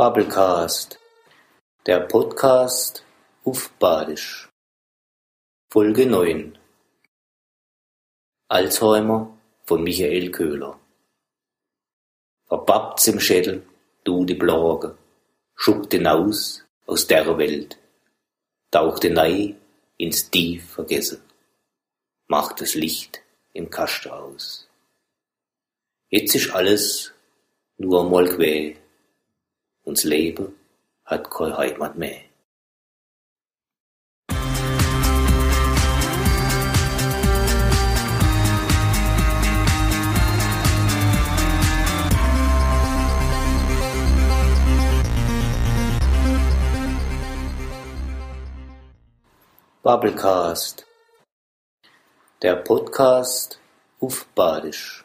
Bubblecast, der Podcast auf Badisch. Folge 9 Alzheimer von Michael Köhler. Verpappt's im Schädel, du die Plage, schuck den aus der Welt, tauchte nei ins tief Vergessen, mach das Licht im Kasten aus. Jetzt ist alles nur mal quer, uns Leben hat keine Heimat mehr. Bubblecast, der Podcast auf Badisch.